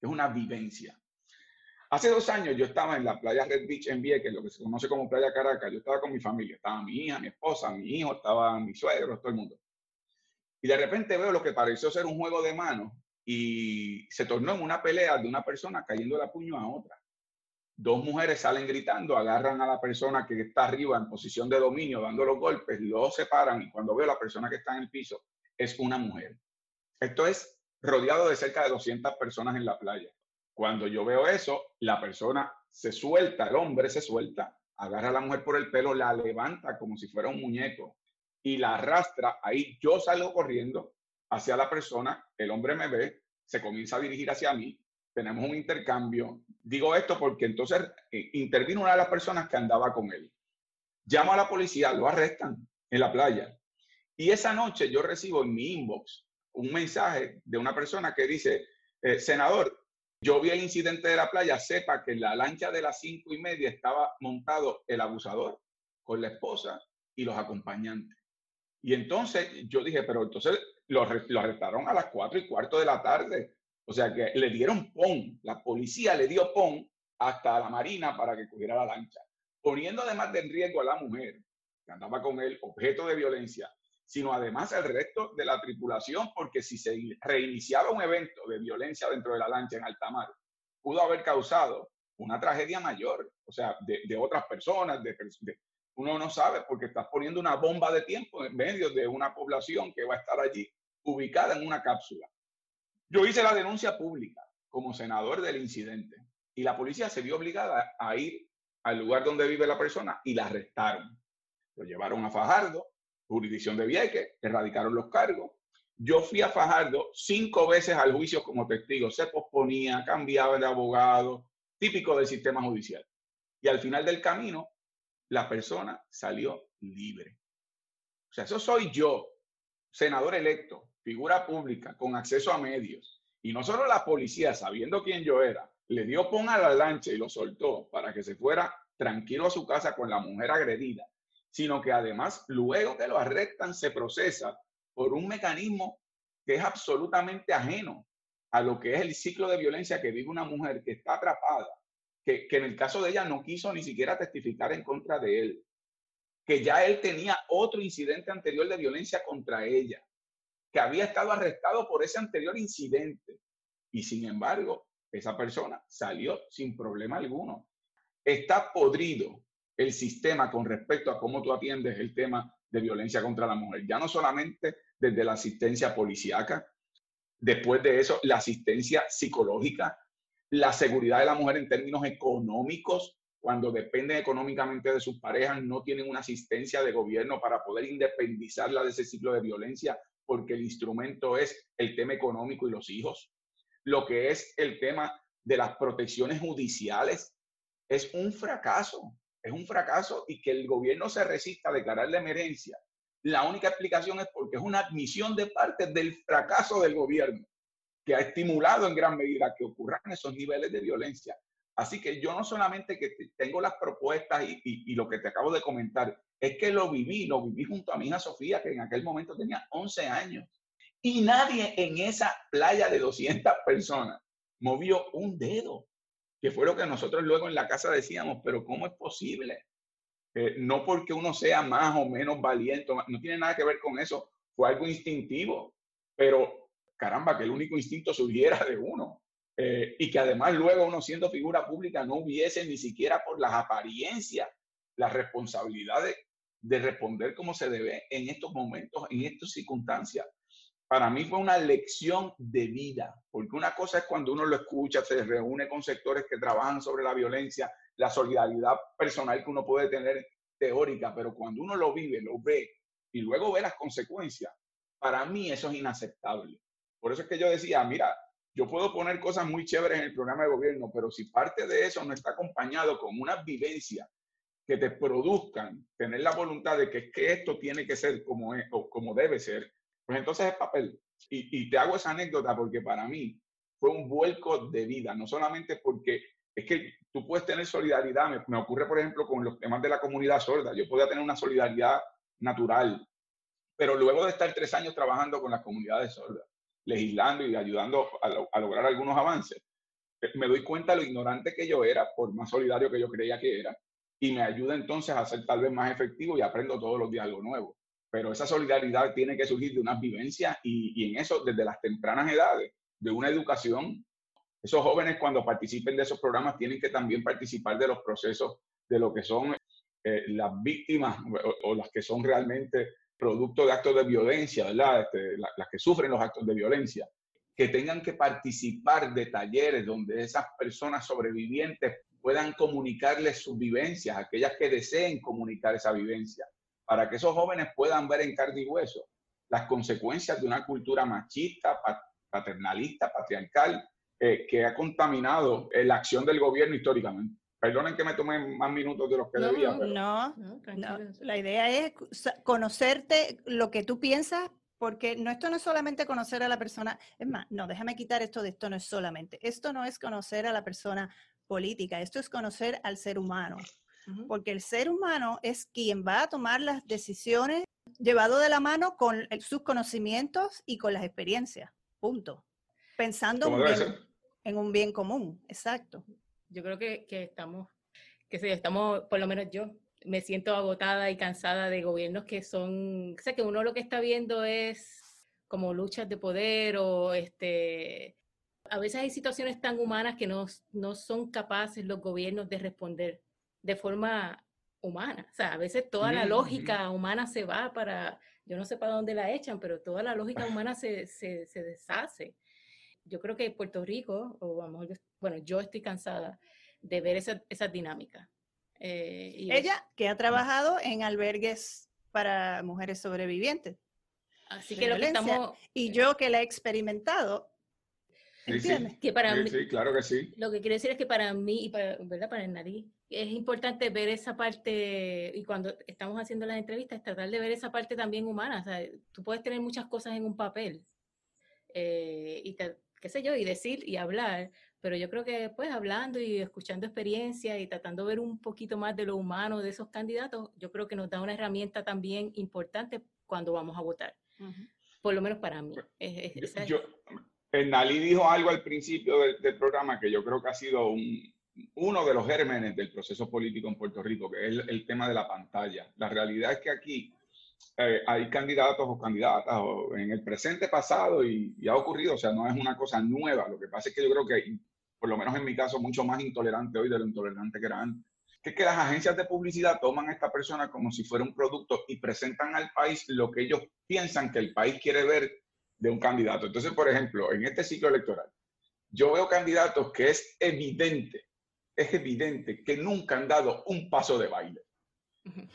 es una vivencia. Hace dos años yo estaba en la playa Red Beach en Vieques, lo que se conoce como Playa Caracas. Yo estaba con mi familia, estaba mi hija, mi esposa, mi hijo, estaba mi suegro, todo el mundo. Y de repente veo lo que pareció ser un juego de manos y se tornó en una pelea de una persona cayendo la puño a otra. Dos mujeres salen gritando, agarran a la persona que está arriba en posición de dominio, dando los golpes, lo separan y cuando veo a la persona que está en el piso, es una mujer. Esto es rodeado de cerca de 200 personas en la playa. Cuando yo veo eso, la persona se suelta, el hombre se suelta, agarra a la mujer por el pelo, la levanta como si fuera un muñeco y la arrastra. Ahí yo salgo corriendo hacia la persona, el hombre me ve, se comienza a dirigir hacia mí, tenemos un intercambio. Digo esto porque entonces eh, intervino una de las personas que andaba con él. Llamo a la policía, lo arrestan en la playa. Y esa noche yo recibo en mi inbox un mensaje de una persona que dice, eh, senador, yo vi el incidente de la playa, sepa que en la lancha de las cinco y media estaba montado el abusador con la esposa y los acompañantes. Y entonces yo dije, pero entonces lo, lo arrestaron a las cuatro y cuarto de la tarde. O sea que le dieron PON, la policía le dio PON hasta la marina para que cogiera la lancha, poniendo además de riesgo a la mujer que andaba con él, objeto de violencia, sino además el resto de la tripulación, porque si se reiniciaba un evento de violencia dentro de la lancha en alta mar, pudo haber causado una tragedia mayor, o sea, de, otras personas, uno no sabe porque estás poniendo una bomba de tiempo en medio de una población que va a estar allí ubicada en una cápsula. Yo hice la denuncia pública como senador del incidente y la policía se vio obligada a ir al lugar donde vive la persona y la arrestaron. Lo llevaron a Fajardo, jurisdicción de Vieques, erradicaron los cargos. Yo fui a Fajardo cinco veces al juicio como testigo. Se posponía, cambiaba de abogado, típico del sistema judicial. Y al final del camino la persona salió libre. O sea, eso soy yo, senador electo, figura pública, con acceso a medios. Y no solo la policía, sabiendo quién yo era, le dio pon a la lancha y lo soltó para que se fuera tranquilo a su casa con la mujer agredida, sino que además, luego que lo arrestan, se procesa por un mecanismo que es absolutamente ajeno a lo que es el ciclo de violencia que vive una mujer que está atrapada que, en el caso de ella no quiso ni siquiera testificar en contra de él, que ya él tenía otro incidente anterior de violencia contra ella, que había estado arrestado por ese anterior incidente. Y sin embargo, esa persona salió sin problema alguno. Está podrido el sistema con respecto a cómo tú atiendes el tema de violencia contra la mujer. Ya no solamente desde la asistencia policíaca, después de eso, la asistencia psicológica, la seguridad de la mujer en términos económicos, cuando dependen económicamente de sus parejas, no tienen una asistencia de gobierno para poder independizarla de ese ciclo de violencia, porque el instrumento es el tema económico y los hijos. Lo que es el tema de las protecciones judiciales es un fracaso, es un fracaso y que el gobierno se resista a declarar la emergencia. La única explicación es porque es una admisión de parte del fracaso del gobierno que ha estimulado en gran medida que ocurran esos niveles de violencia. Así que yo no solamente que tengo las propuestas y, lo que te acabo de comentar, es que lo viví, lo viví junto a mi hija Sofía, que en aquel momento tenía 11 años. Y nadie en esa playa de 200 personas movió un dedo, que fue lo que nosotros luego en la casa decíamos, pero ¿cómo es posible? Eh, no porque uno sea más o menos valiente, no tiene nada que ver con eso, fue algo instintivo, pero caramba, que el único instinto surgiera de uno. Eh, y que además luego uno siendo figura pública no hubiese ni siquiera por las apariencias la responsabilidad de, de responder como se debe en estos momentos, en estas circunstancias. Para mí fue una lección de vida, porque una cosa es cuando uno lo escucha, se reúne con sectores que trabajan sobre la violencia, la solidaridad personal que uno puede tener teórica, pero cuando uno lo vive, lo ve y luego ve las consecuencias, para mí eso es inaceptable. Por eso es que yo decía, mira, yo puedo poner cosas muy chéveres en el programa de gobierno, pero si parte de eso no está acompañado con una vivencia que te produzcan tener la voluntad de que que esto tiene que ser como es o como debe ser, pues entonces es papel. Y, y te hago esa anécdota porque para mí fue un vuelco de vida, no solamente porque es que tú puedes tener solidaridad, me, me, ocurre por ejemplo con los temas de la comunidad sorda, yo podía tener una solidaridad natural, pero luego de estar tres años trabajando con las comunidades sordas, legislando y ayudando a, lograr algunos avances, eh, me doy cuenta de lo ignorante que yo era, por más solidario que yo creía que era, y me ayuda entonces a ser tal vez más efectivo y aprendo todos los días algo nuevo. Pero esa solidaridad tiene que surgir de unas vivencias y, en eso desde las tempranas edades, de una educación. Esos jóvenes cuando participen de esos programas tienen que también participar de los procesos de lo que son eh, las víctimas o, o, las que son realmente producto de actos de violencia, ¿verdad? Este, la, las que sufren los actos de violencia, que tengan que participar de talleres donde esas personas sobrevivientes puedan comunicarles sus vivencias, aquellas que deseen comunicar esa vivencia, para que esos jóvenes puedan ver en carne y hueso las consecuencias de una cultura machista, paternalista, patriarcal, eh, que ha contaminado eh, la acción del gobierno históricamente. Perdonen que me tome más minutos de los que no, debía. Pero... No, no, no, la idea es conocerte lo que tú piensas, porque no, esto no es solamente conocer a la persona, es más, no, déjame quitar esto de esto no es solamente, esto no es conocer a la persona política, esto es conocer al ser humano, uh -huh. porque el ser humano es quien va a tomar las decisiones llevado de la mano con el, sus conocimientos y con las experiencias, punto. Pensando un bien, en un bien común, exacto yo creo que, que estamos, que sí, estamos, por lo menos yo, me siento agotada y cansada de gobiernos que son, o sea, que uno lo que está viendo es como luchas de poder o este, a veces hay situaciones tan humanas que no, no son capaces los gobiernos de responder de forma humana. O sea, a veces toda la lógica humana se va para, yo no sé para dónde la echan, pero toda la lógica humana se, se, se deshace yo creo que Puerto Rico, o a lo mejor, bueno, yo estoy cansada de ver esa, esa dinámica. Eh, y Ella, es, que ha trabajado en albergues para mujeres sobrevivientes. Así que lo que estamos... Y yo que la he experimentado, ¿entiendes? Sí, sí. Que para sí, mí, sí, claro que sí. Lo que quiero decir es que para mí y para, ¿verdad? para el nariz, es importante ver esa parte, y cuando estamos haciendo las entrevistas, tratar de ver esa parte también humana. O sea, tú puedes tener muchas cosas en un papel, eh, y te, qué sé yo, y decir y hablar, pero yo creo que pues hablando y escuchando experiencias y tratando de ver un poquito más de lo humano de esos candidatos, yo creo que nos da una herramienta también importante cuando vamos a votar. Uh -huh. Por lo menos para mí. Es, es, es, yo, Nalí dijo algo al principio del, del, programa que yo creo que ha sido un, uno de los gérmenes del proceso político en Puerto Rico, que es el, el tema de la pantalla. La realidad es que aquí eh, hay candidatos o candidatas o en el presente, pasado y, y, ha ocurrido, o sea, no es una cosa nueva. Lo que pasa es que yo creo que, por lo menos en mi caso, mucho más intolerante hoy de lo intolerante que era antes. Que es que las agencias de publicidad toman a esta persona como si fuera un producto y presentan al país lo que ellos piensan que el país quiere ver de un candidato. Entonces, por ejemplo, en este ciclo electoral, yo veo candidatos que es evidente, es evidente que nunca han dado un paso de baile.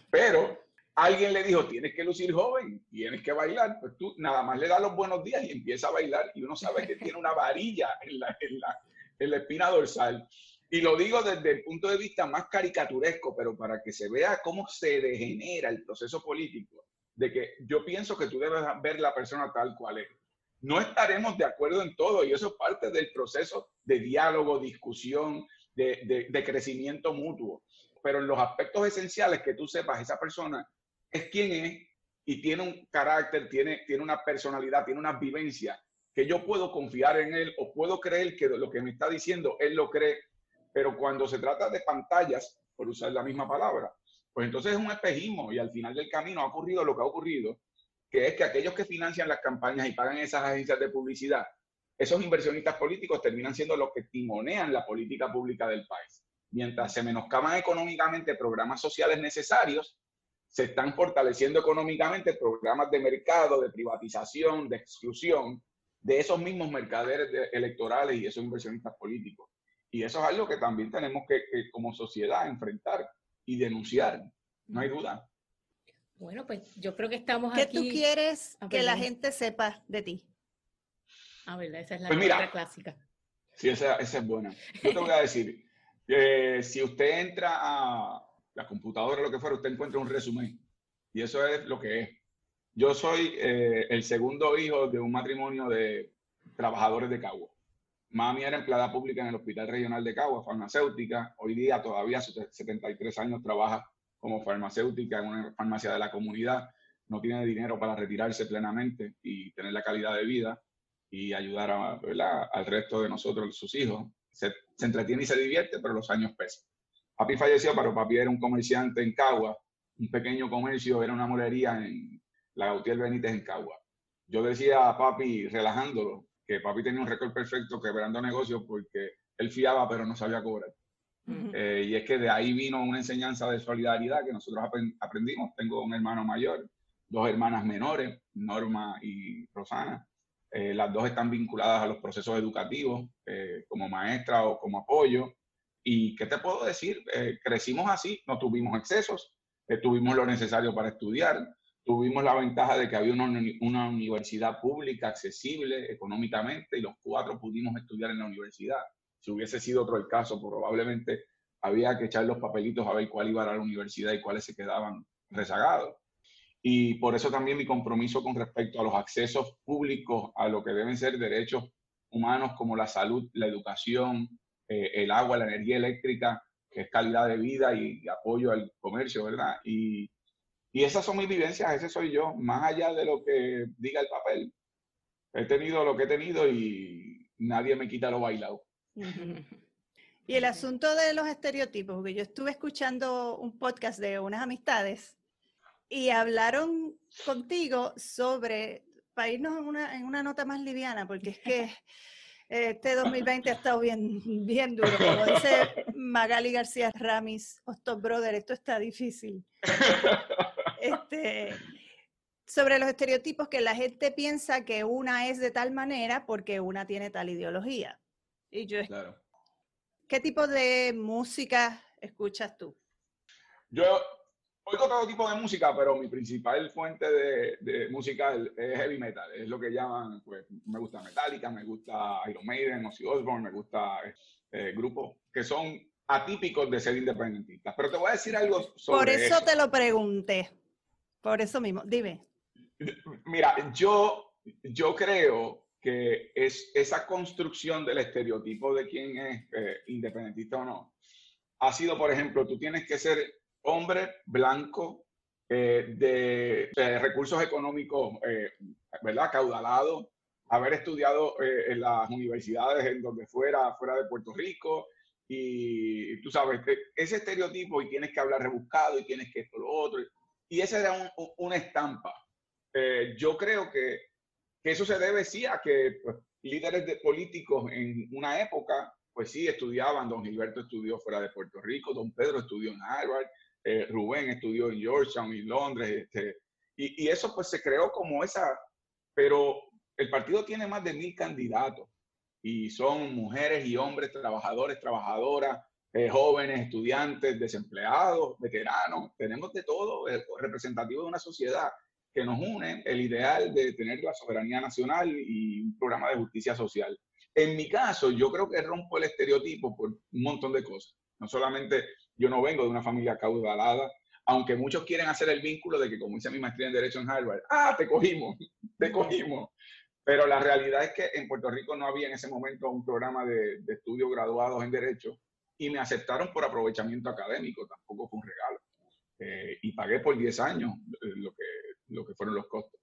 Pero alguien le dijo, tienes que lucir joven, tienes que bailar, pues tú nada más le das los buenos días y empieza a bailar y uno sabe que *laughs* tiene una varilla en la, en, la, en la espina dorsal. Y lo digo desde el punto de vista más caricaturesco, pero para que se vea cómo se degenera el proceso político, de que yo pienso que tú debes ver la persona tal cual es. No estaremos de acuerdo en todo y eso es parte del proceso de diálogo, discusión, de, crecimiento mutuo. Pero en los aspectos esenciales que tú sepas, esa persona es quien es y tiene un carácter, tiene, tiene una personalidad, tiene una vivencia que yo puedo confiar en él o puedo creer que lo que me está diciendo, él lo cree. Pero cuando se trata de pantallas, por usar la misma palabra, Pues entonces es un espejismo y al final del camino ha ocurrido lo que ha ocurrido, que es que aquellos que financian las campañas y pagan esas agencias de publicidad, esos inversionistas políticos terminan siendo los que timonean la política pública del país. Mientras se menoscaban económicamente programas sociales necesarios, se están fortaleciendo económicamente programas de mercado, de privatización, de exclusión de esos mismos mercaderes electorales y esos inversionistas políticos. Y eso es algo que también tenemos que, como sociedad enfrentar y denunciar, no hay duda. Bueno, pues yo creo que estamos aquí. ¿Qué tú quieres que la gente sepa de ti? Ah, verdad, esa es la pues clásica. Sí, esa, esa, es buena. Yo te voy a decir, que *laughs* si usted entra a la computadora o lo que fuera, usted encuentra un resumen. Y eso es lo que es. Yo soy eh, el segundo hijo de un matrimonio de trabajadores de Cagua. Mami era empleada pública en el Hospital Regional de Cagua, farmacéutica. Hoy día todavía a sus 73 años trabaja como farmacéutica en una farmacia de la comunidad. No tiene dinero para retirarse plenamente y tener la calidad de vida y ayudar al resto de nosotros, sus hijos. Se, se, entretiene y se divierte, pero los años pesan. Papi falleció, pero papi era un comerciante en Cagua, un pequeño comercio, era una molería en la Gautier Benítez en Cagua. Yo decía a papi, relajándolo, que papi tenía un récord perfecto quebrando negocios porque él fiaba pero no sabía cobrar. Eh, y es que de ahí vino una enseñanza de solidaridad que nosotros aprendimos. Tengo un hermano mayor, dos hermanas menores, Norma y Rosana. Eh, las dos están vinculadas a los procesos educativos eh, como maestra o como apoyo. ¿Y qué te puedo decir? crecimos así, no tuvimos excesos, tuvimos lo necesario para estudiar, tuvimos la ventaja de que había una, una, universidad pública accesible económicamente y los cuatro pudimos estudiar en la universidad. Si hubiese sido otro el caso, probablemente había que echar los papelitos a ver cuál iba a la universidad y cuáles se quedaban rezagados. Y por eso también mi compromiso con respecto a los accesos públicos a lo que deben ser derechos humanos como la salud, la educación, eh, el agua, la energía eléctrica, que es calidad de vida y, y apoyo al comercio, ¿verdad? Y, y esas son mis vivencias, ese soy yo, más allá de lo que diga el papel. He tenido lo que he tenido y nadie me quita lo bailado. *laughs* Y el asunto de los estereotipos, porque yo estuve escuchando un podcast de unas amistades y hablaron contigo sobre, para irnos en una, en una nota más liviana, porque es que este 2020 ha estado bien, bien duro. Como dice Magali García Ramis, Hostos Brother, esto está difícil. Este, sobre los estereotipos que la gente piensa que una es de tal manera porque una tiene tal ideología. Y yo, claro. ¿qué tipo de música escuchas tú? Yo oigo todo tipo de música, pero mi principal fuente de, de música es heavy metal. Es lo que llaman, pues, me gusta Metallica, me gusta Iron Maiden, Ozzy Osbourne, me gusta eh, grupos que son atípicos de ser independentistas. Pero te voy a decir algo sobre Por eso, te lo pregunté. Por eso mismo, dime. *laughs* Mira, yo, yo creo que es esa construcción del estereotipo de quién es eh, independentista o no, ha sido, por ejemplo, tú tienes que ser hombre blanco eh, de, recursos económicos, eh, ¿verdad? Caudalado, haber estudiado en las universidades en donde fuera, fuera de Puerto Rico, y tú sabes, ese estereotipo y tienes que hablar rebuscado y tienes que esto, lo otro. Y esa era una estampa. Eh, yo creo que, que, eso se debe sí a que pues, líderes de políticos en una época, pues sí, estudiaban. Don Gilberto estudió fuera de Puerto Rico, don Pedro estudió en Harvard, eh, Rubén estudió en Georgetown y Londres. Este, y, y eso pues se creó como esa, pero el partido tiene más de mil candidatos y son mujeres y hombres, trabajadores, trabajadoras, eh, jóvenes, estudiantes, desempleados, veteranos, tenemos de todo, eh, representativo de una sociedad que nos une el ideal de tener la soberanía nacional y un programa de justicia social. En mi caso, yo creo que rompo el estereotipo por un montón de cosas. No solamente yo no vengo de una familia caudalada, aunque muchos quieren hacer el vínculo de que, como hice mi maestría en Derecho en Harvard, ah, te cogimos, *laughs* te cogimos. Pero la realidad es que en Puerto Rico no había en ese momento un programa de, de estudios graduados en Derecho y me aceptaron por aprovechamiento académico, tampoco fue un regalo. Eh, y pagué por 10 años eh, lo, que, fueron los costos.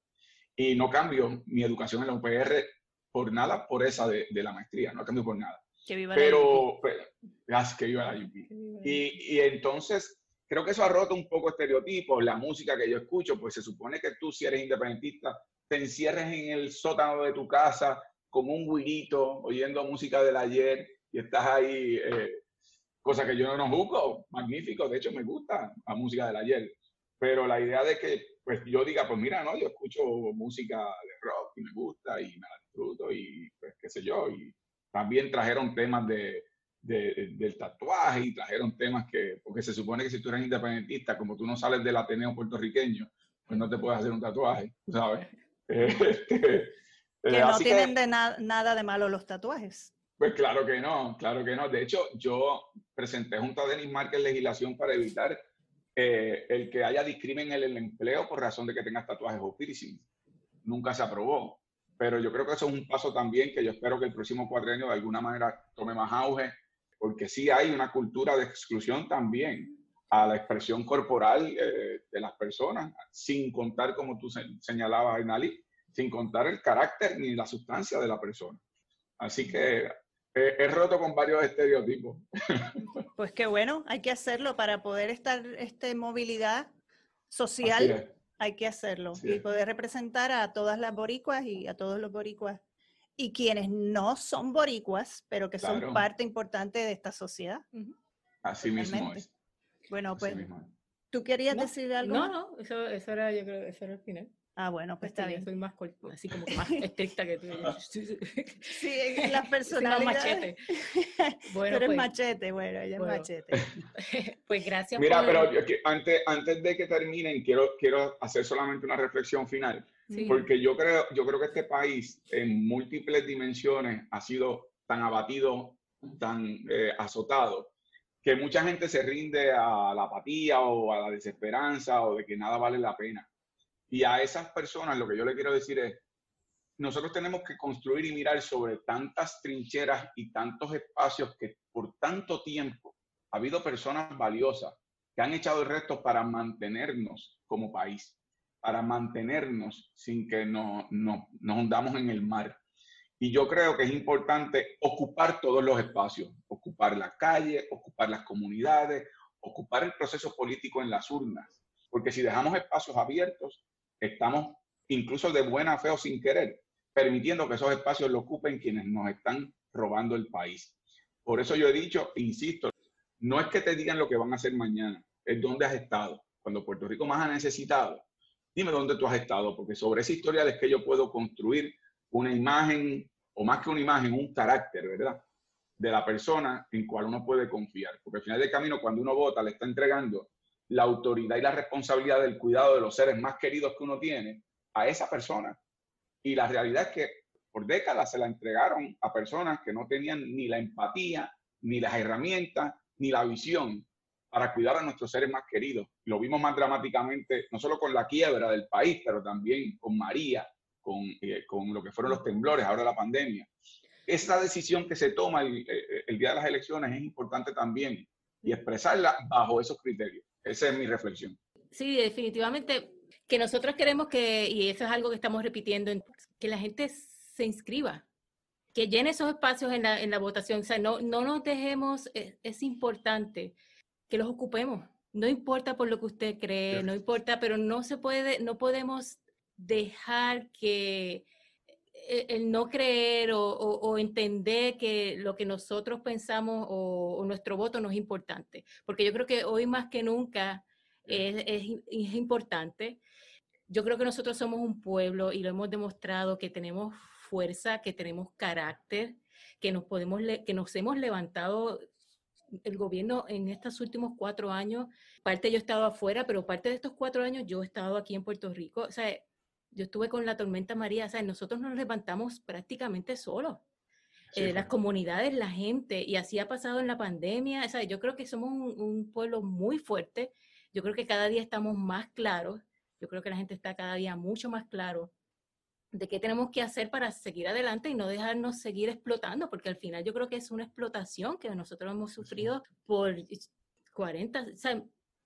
Y no cambio mi educación en la UPR por nada por esa de, de la maestría, no cambio por nada. Que viva pero, la UP. Pero, que viva la UP. Y, y entonces, creo que eso ha roto un poco estereotipos, la música que yo escucho, pues se supone que tú si eres independentista, te encierres en el sótano de tu casa como un guirito oyendo música del ayer y estás ahí, eh, cosa que yo no juzgo, magnífico, de hecho me gusta la música del ayer, pero la idea de que pues yo diga, pues mira, no, yo escucho música de rock y me gusta y me la disfruto y pues qué sé yo, y también trajeron temas de, del tatuaje y trajeron temas que, porque se supone que si tú eres independentista, como tú no sales del Ateneo puertorriqueño, pues no te puedes hacer un tatuaje, ¿sabes? *laughs* Este, que no tienen de nada de malo los tatuajes. Pues claro que no, claro que no. De hecho, yo presenté junto a Denis Márquez legislación para evitar eh, el que haya discrimen en el empleo por razón de que tengas tatuajes o piercing. Nunca se aprobó. Pero yo creo que eso es un paso también que yo espero que el próximo cuadrenio de alguna manera tome más auge, porque sí hay una cultura de exclusión también a la expresión corporal eh, de las personas, sin contar, como tú señalabas, Inali, sin contar el carácter ni la sustancia de la persona. Así que he roto con varios estereotipos. Pues qué bueno, hay que hacerlo para poder estar este, movilidad social. Hay que hacerlo y poder representar a todas las boricuas y a todos los boricuas y quienes no son boricuas, pero que son parte importante de esta sociedad. Así mismo es. Bueno, pues, ¿tú querías decir algo? No, no, eso, eso, era, yo creo, eso era el final. Ah, bueno, pues está bien. Soy más así como más *laughs* estricta que tú. *laughs* sí, las personalidades. machete. *laughs* Bueno, pero pues, machete, bueno, ella es machete. pues gracias Mira, pero antes, antes de que terminen, quiero, quiero hacer solamente una reflexión final. Porque yo creo, yo creo que este país en múltiples dimensiones ha sido tan abatido, tan eh, azotado, que mucha gente se rinde a la apatía o a la desesperanza o de que nada vale la pena. Y a esas personas lo que yo le quiero decir es, nosotros tenemos que construir y mirar sobre tantas trincheras y tantos espacios que por tanto tiempo ha habido personas valiosas que han echado el resto para mantenernos como país, para mantenernos sin que nos hundamos en el mar. Y yo creo que es importante ocupar todos los espacios, ocupar la calle, ocupar las comunidades, ocupar el proceso político en las urnas. Porque si dejamos espacios abiertos, estamos incluso de buena fe o sin querer, permitiendo que esos espacios lo ocupen quienes nos están robando el país. Por eso yo he dicho, insisto, no es que te digan lo que van a hacer mañana, es dónde has estado. Cuando Puerto Rico más ha necesitado, dime dónde tú has estado, porque sobre esa historia es que yo puedo construir una imagen, o más que una imagen, un carácter, ¿verdad? De la persona en cual uno puede confiar. Porque al final del camino, cuando uno vota, le está entregando la autoridad y la responsabilidad del cuidado de los seres más queridos que uno tiene a esa persona. Y la realidad es que por décadas se la entregaron a personas que no tenían ni la empatía, ni las herramientas, ni la visión para cuidar a nuestros seres más queridos. Lo vimos más dramáticamente, no solo con la quiebra del país, pero también con María, con, eh, con lo que fueron los temblores, ahora la pandemia. Esa decisión que se toma el, eh, el día de las elecciones es importante también y expresarla bajo esos criterios. Esa es mi reflexión. Sí, definitivamente que nosotros queremos que, y eso es algo que estamos repitiendo, que la gente se inscriba, que llene esos espacios en la, en la votación. O sea, no, no nos dejemos, es, es, importante que los ocupemos. No importa por lo que usted cree, no importa, pero no se puede, no podemos dejar que el no creer o, o, entender que lo que nosotros pensamos o, o, nuestro voto no es importante. Porque yo creo que hoy más que nunca es, es, es, importante. Yo creo que nosotros somos un pueblo y lo hemos demostrado que tenemos fuerza, que tenemos carácter, que nos, podemos que nos hemos levantado el gobierno en estos últimos cuatro años, parte yo he estado afuera, pero parte de estos cuatro años yo he estado aquí en Puerto Rico. O sea, yo estuve con la tormenta María, o sea, nosotros nos levantamos prácticamente solos. Eh, las comunidades, la gente, y así ha pasado en la pandemia. O sea, yo creo que somos un, pueblo muy fuerte. Yo creo que cada día estamos más claros. Yo creo que la gente está cada día mucho más claro de qué tenemos que hacer para seguir adelante y no dejarnos seguir explotando, porque al final yo creo que es una explotación que nosotros hemos sufrido por 40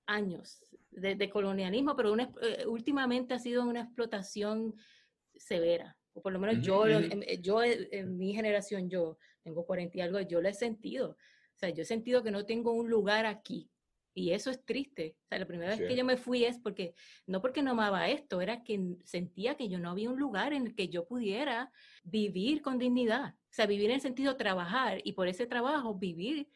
años de, colonialismo, pero una, eh, últimamente ha sido una explotación severa. O por lo menos yo, yo en, mi generación, yo tengo 40 y algo, yo lo he sentido. O sea, yo he sentido que no tengo un lugar aquí. Y eso es triste. O sea, la primera vez que yo me fui es porque, no porque no amaba esto, era que sentía que yo no había un lugar en el que yo pudiera vivir con dignidad. O sea, vivir en el sentido trabajar y por ese trabajo vivir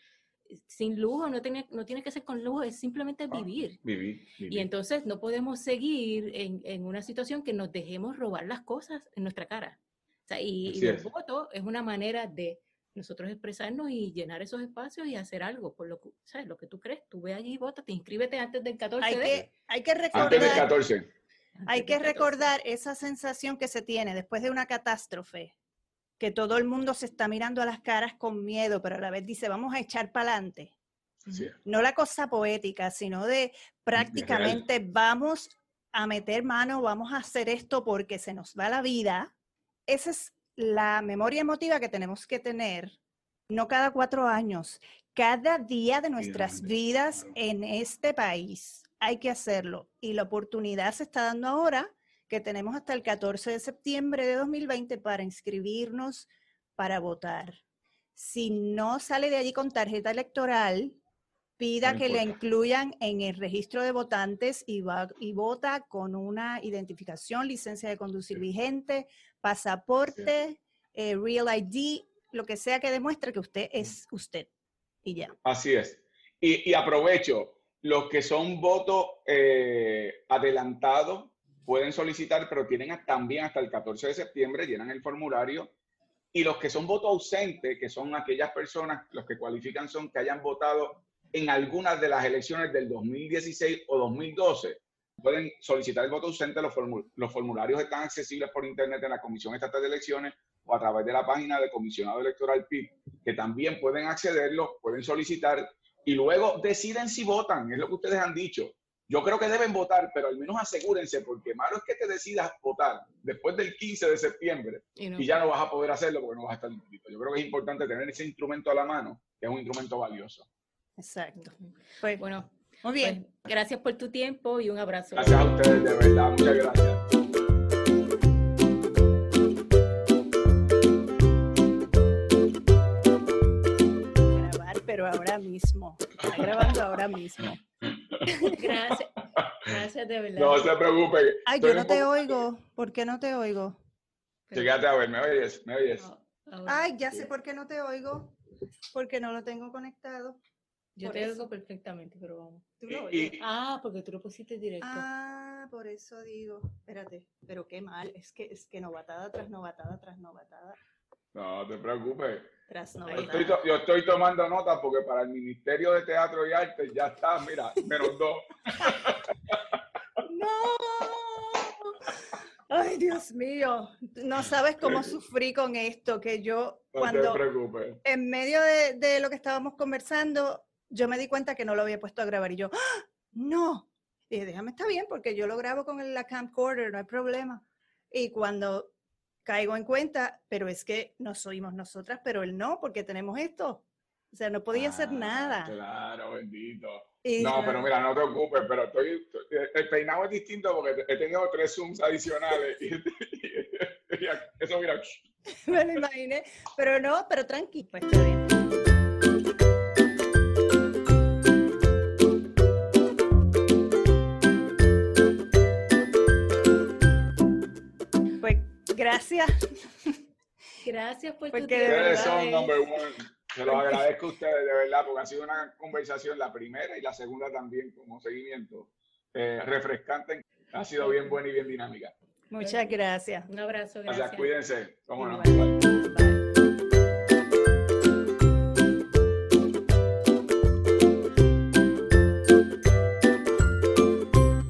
sin lujo, no tiene, no tiene que ser con lujo, es simplemente ah, vivir. vivir, Y entonces no podemos seguir en, en, una situación que nos dejemos robar las cosas en nuestra cara. O sea, y, el voto es una manera de nosotros expresarnos y llenar esos espacios y hacer algo por lo que, ¿sabes? lo que tú crees. Tú ve allí y vota, te inscríbete antes del 14 hay de... Que, hay que recordar, antes del 14. Hay que recordar esa sensación que se tiene después de una catástrofe, que todo el mundo se está mirando a las caras con miedo, pero a la vez dice, vamos a echar para adelante. No la cosa poética, sino de prácticamente vamos a meter mano, vamos a hacer esto porque se nos va la vida. Esa es la memoria emotiva que tenemos que tener, no cada cuatro años, cada día de nuestras vidas en este país. Hay que hacerlo. Y la oportunidad se está dando ahora que tenemos hasta el 14 de septiembre de 2020 para inscribirnos, para votar. Si no sale de allí con tarjeta electoral, pida que le incluyan en el registro de votantes y, va, y vota con una identificación, licencia de conducir vigente, pasaporte, eh, Real ID, lo que sea que demuestre que usted es usted. Y ya. Así es. Y, aprovecho, los que son votos eh, adelantados pueden solicitar, pero tienen también hasta el 14 de septiembre, llenan el formulario. Y los que son votos ausentes, que son aquellas personas, los que cualifican son que hayan votado en algunas de las elecciones del 2016 o 2012, pueden solicitar el voto ausente. Los, los formularios están accesibles por internet en la Comisión Estatal de Elecciones o a través de la página de Comisionado Electoral PIB, que también pueden accederlo, pueden solicitar y luego deciden si votan, es lo que ustedes han dicho. Yo creo que deben votar, pero al menos asegúrense, porque malo es que te decidas votar después del 15 de septiembre y, ya no vas a poder hacerlo porque no vas a estar inscrito. Yo creo que es importante tener ese instrumento a la mano, que es un instrumento valioso. Exacto. Pues, bueno, muy bien. Pues, gracias por tu tiempo y un abrazo. Gracias a ustedes, de verdad. Muchas gracias. Pero ahora mismo. Está grabando ahora mismo. *laughs* Gracias. Gracias de verdad. No se preocupe. Ay, yo no te oigo. ¿Por qué no te oigo? Llegate a ver, ¿me oyes? ¿Me oyes? Ay, ya sé por qué no te oigo. Porque no lo tengo conectado. Yo te oigo perfectamente, pero vamos. ¿Tú lo Ah, porque tú lo pusiste directo. Ah, por eso digo. Espérate, pero qué mal. Es que, es que novatada tras novatada tras novatada. No te preocupes. Yo estoy, tomando nota porque para el Ministerio de Teatro y Arte ya está, mira, menos dos. *laughs* ¡No! Ay, Dios mío, no sabes cómo sufrí con esto, que yo cuando en medio de, lo que estábamos conversando, yo me di cuenta que no lo había puesto a grabar y yo, ¡Ah! no, y dije, déjame, está bien, porque yo lo grabo con la camcorder, no hay problema. Y cuando caigo en cuenta, pero es que nos oímos nosotras, pero él no, porque tenemos esto. O sea, no podía hacer ah, nada. Claro, bendito. no, pero mira, no te preocupes, pero estoy, el peinado es distinto porque he tenido tres zooms adicionales. Y, eso, mira. Me lo imaginé, pero no, pero tranquilo, pues está bien. Gracias. *laughs* Gracias por porque tu tiempo. Ustedes son number one. Se los agradezco a ustedes, de verdad, porque ha sido una conversación, la primera y la segunda también, como seguimiento, eh, refrescante. Ha sido bien buena y bien dinámica. Muchas gracias. Un abrazo. Gracias. gracias cuídense. Cómo no. Bye.